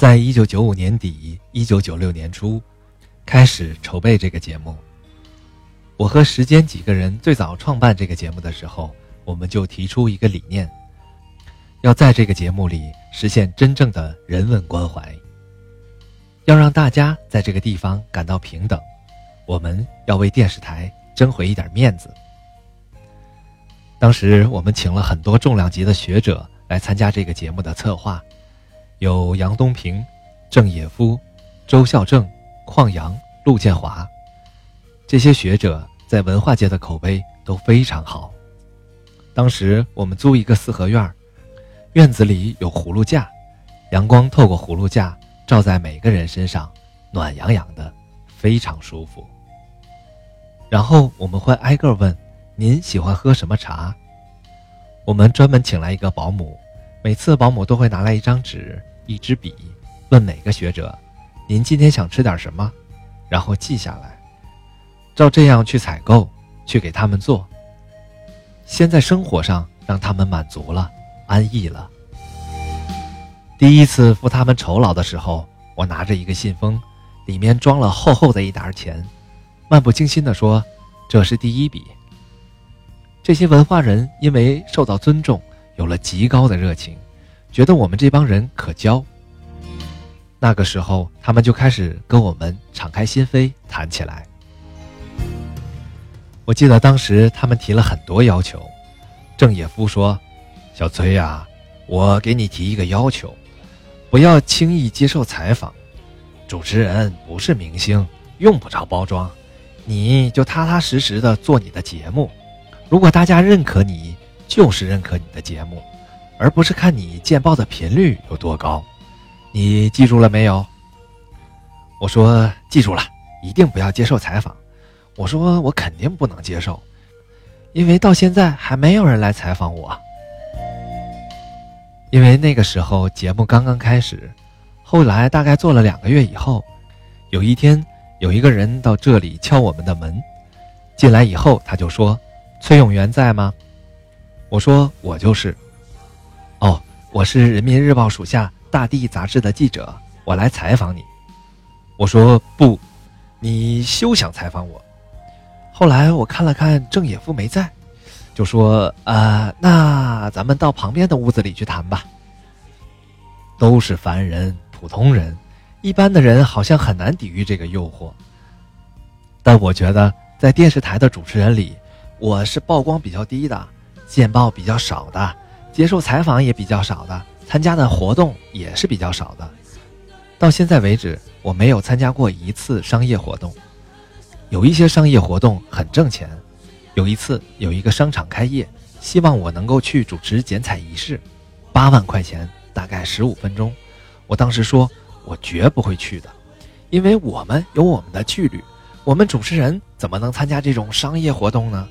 在一九九五年底、一九九六年初，开始筹备这个节目。我和时间几个人最早创办这个节目的时候，我们就提出一个理念，要在这个节目里实现真正的人文关怀，要让大家在这个地方感到平等。我们要为电视台争回一点面子。当时我们请了很多重量级的学者来参加这个节目的策划。有杨东平、郑也夫、周孝正、邝阳、陆建华，这些学者在文化界的口碑都非常好。当时我们租一个四合院儿，院子里有葫芦架，阳光透过葫芦架照在每个人身上，暖洋洋的，非常舒服。然后我们会挨个问：“您喜欢喝什么茶？”我们专门请来一个保姆，每次保姆都会拿来一张纸。一支笔，问每个学者：“您今天想吃点什么？”然后记下来，照这样去采购，去给他们做。先在生活上让他们满足了，安逸了。第一次付他们酬劳的时候，我拿着一个信封，里面装了厚厚的一沓钱，漫不经心地说：“这是第一笔。”这些文化人因为受到尊重，有了极高的热情。觉得我们这帮人可交。那个时候，他们就开始跟我们敞开心扉谈起来。我记得当时他们提了很多要求。郑也夫说：“小崔呀，我给你提一个要求，不要轻易接受采访。主持人不是明星，用不着包装，你就踏踏实实的做你的节目。如果大家认可你，就是认可你的节目。”而不是看你见报的频率有多高，你记住了没有？我说记住了，一定不要接受采访。我说我肯定不能接受，因为到现在还没有人来采访我。因为那个时候节目刚刚开始，后来大概做了两个月以后，有一天有一个人到这里敲我们的门，进来以后他就说：“崔永元在吗？”我说我就是。哦，我是人民日报属下《大地》杂志的记者，我来采访你。我说不，你休想采访我。后来我看了看郑野夫没在，就说啊，那咱们到旁边的屋子里去谈吧。都是凡人、普通人，一般的人好像很难抵御这个诱惑。但我觉得，在电视台的主持人里，我是曝光比较低的，见报比较少的。接受采访也比较少的，参加的活动也是比较少的。到现在为止，我没有参加过一次商业活动。有一些商业活动很挣钱，有一次有一个商场开业，希望我能够去主持剪彩仪式，八万块钱，大概十五分钟。我当时说，我绝不会去的，因为我们有我们的纪律，我们主持人怎么能参加这种商业活动呢？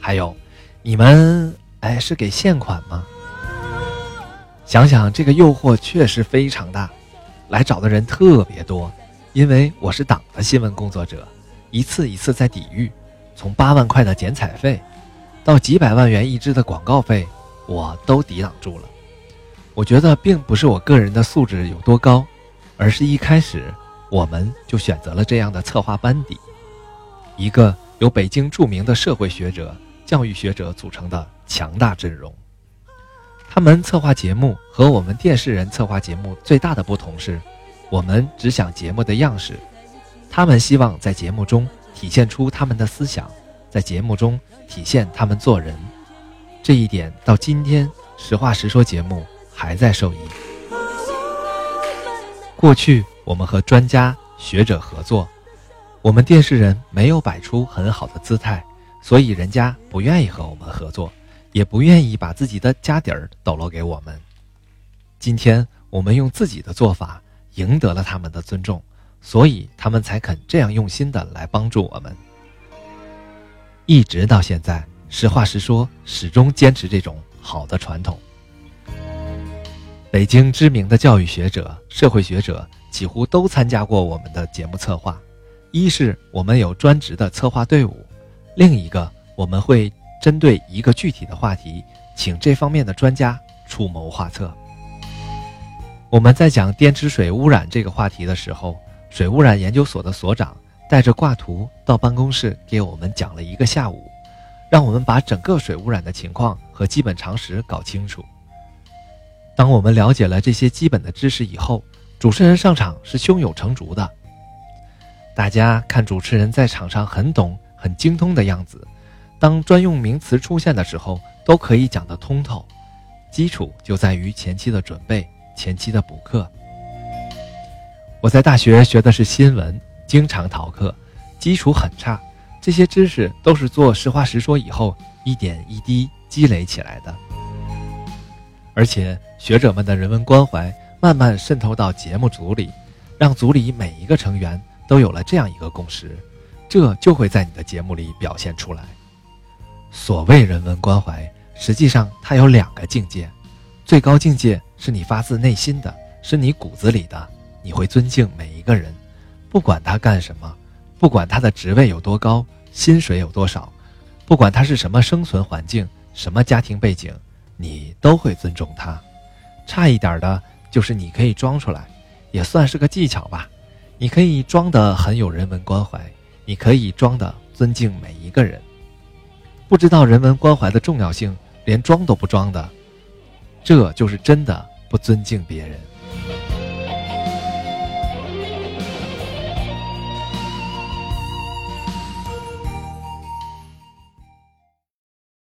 还有，你们哎是给现款吗？想想这个诱惑确实非常大，来找的人特别多，因为我是党的新闻工作者，一次一次在抵御，从八万块的剪彩费，到几百万元一支的广告费，我都抵挡住了。我觉得并不是我个人的素质有多高，而是一开始我们就选择了这样的策划班底，一个由北京著名的社会学者、教育学者组成的强大阵容。他们策划节目和我们电视人策划节目最大的不同是，我们只想节目的样式，他们希望在节目中体现出他们的思想，在节目中体现他们做人。这一点到今天，实话实说节目还在受益。过去我们和专家学者合作，我们电视人没有摆出很好的姿态，所以人家不愿意和我们合作。也不愿意把自己的家底儿抖落给我们。今天我们用自己的做法赢得了他们的尊重，所以他们才肯这样用心的来帮助我们。一直到现在，实话实说，始终坚持这种好的传统。北京知名的教育学者、社会学者几乎都参加过我们的节目策划。一是我们有专职的策划队伍，另一个我们会。针对一个具体的话题，请这方面的专家出谋划策。我们在讲电池水污染这个话题的时候，水污染研究所的所长带着挂图到办公室给我们讲了一个下午，让我们把整个水污染的情况和基本常识搞清楚。当我们了解了这些基本的知识以后，主持人上场是胸有成竹的。大家看主持人在场上很懂、很精通的样子，当专用名词出现的时候，都可以讲得通透。基础就在于前期的准备。前期的补课，我在大学学的是新闻，经常逃课，基础很差。这些知识都是做实话实说以后一点一滴积累起来的。而且学者们的人文关怀慢慢渗透到节目组里，让组里每一个成员都有了这样一个共识，这就会在你的节目里表现出来。所谓人文关怀，实际上它有两个境界。最高境界是你发自内心的，是你骨子里的，你会尊敬每一个人，不管他干什么，不管他的职位有多高，薪水有多少，不管他是什么生存环境，什么家庭背景，你都会尊重他。差一点的就是你可以装出来，也算是个技巧吧。你可以装得很有人文关怀，你可以装的尊敬每一个人。不知道人文关怀的重要性，连装都不装的。这就是真的不尊敬别人。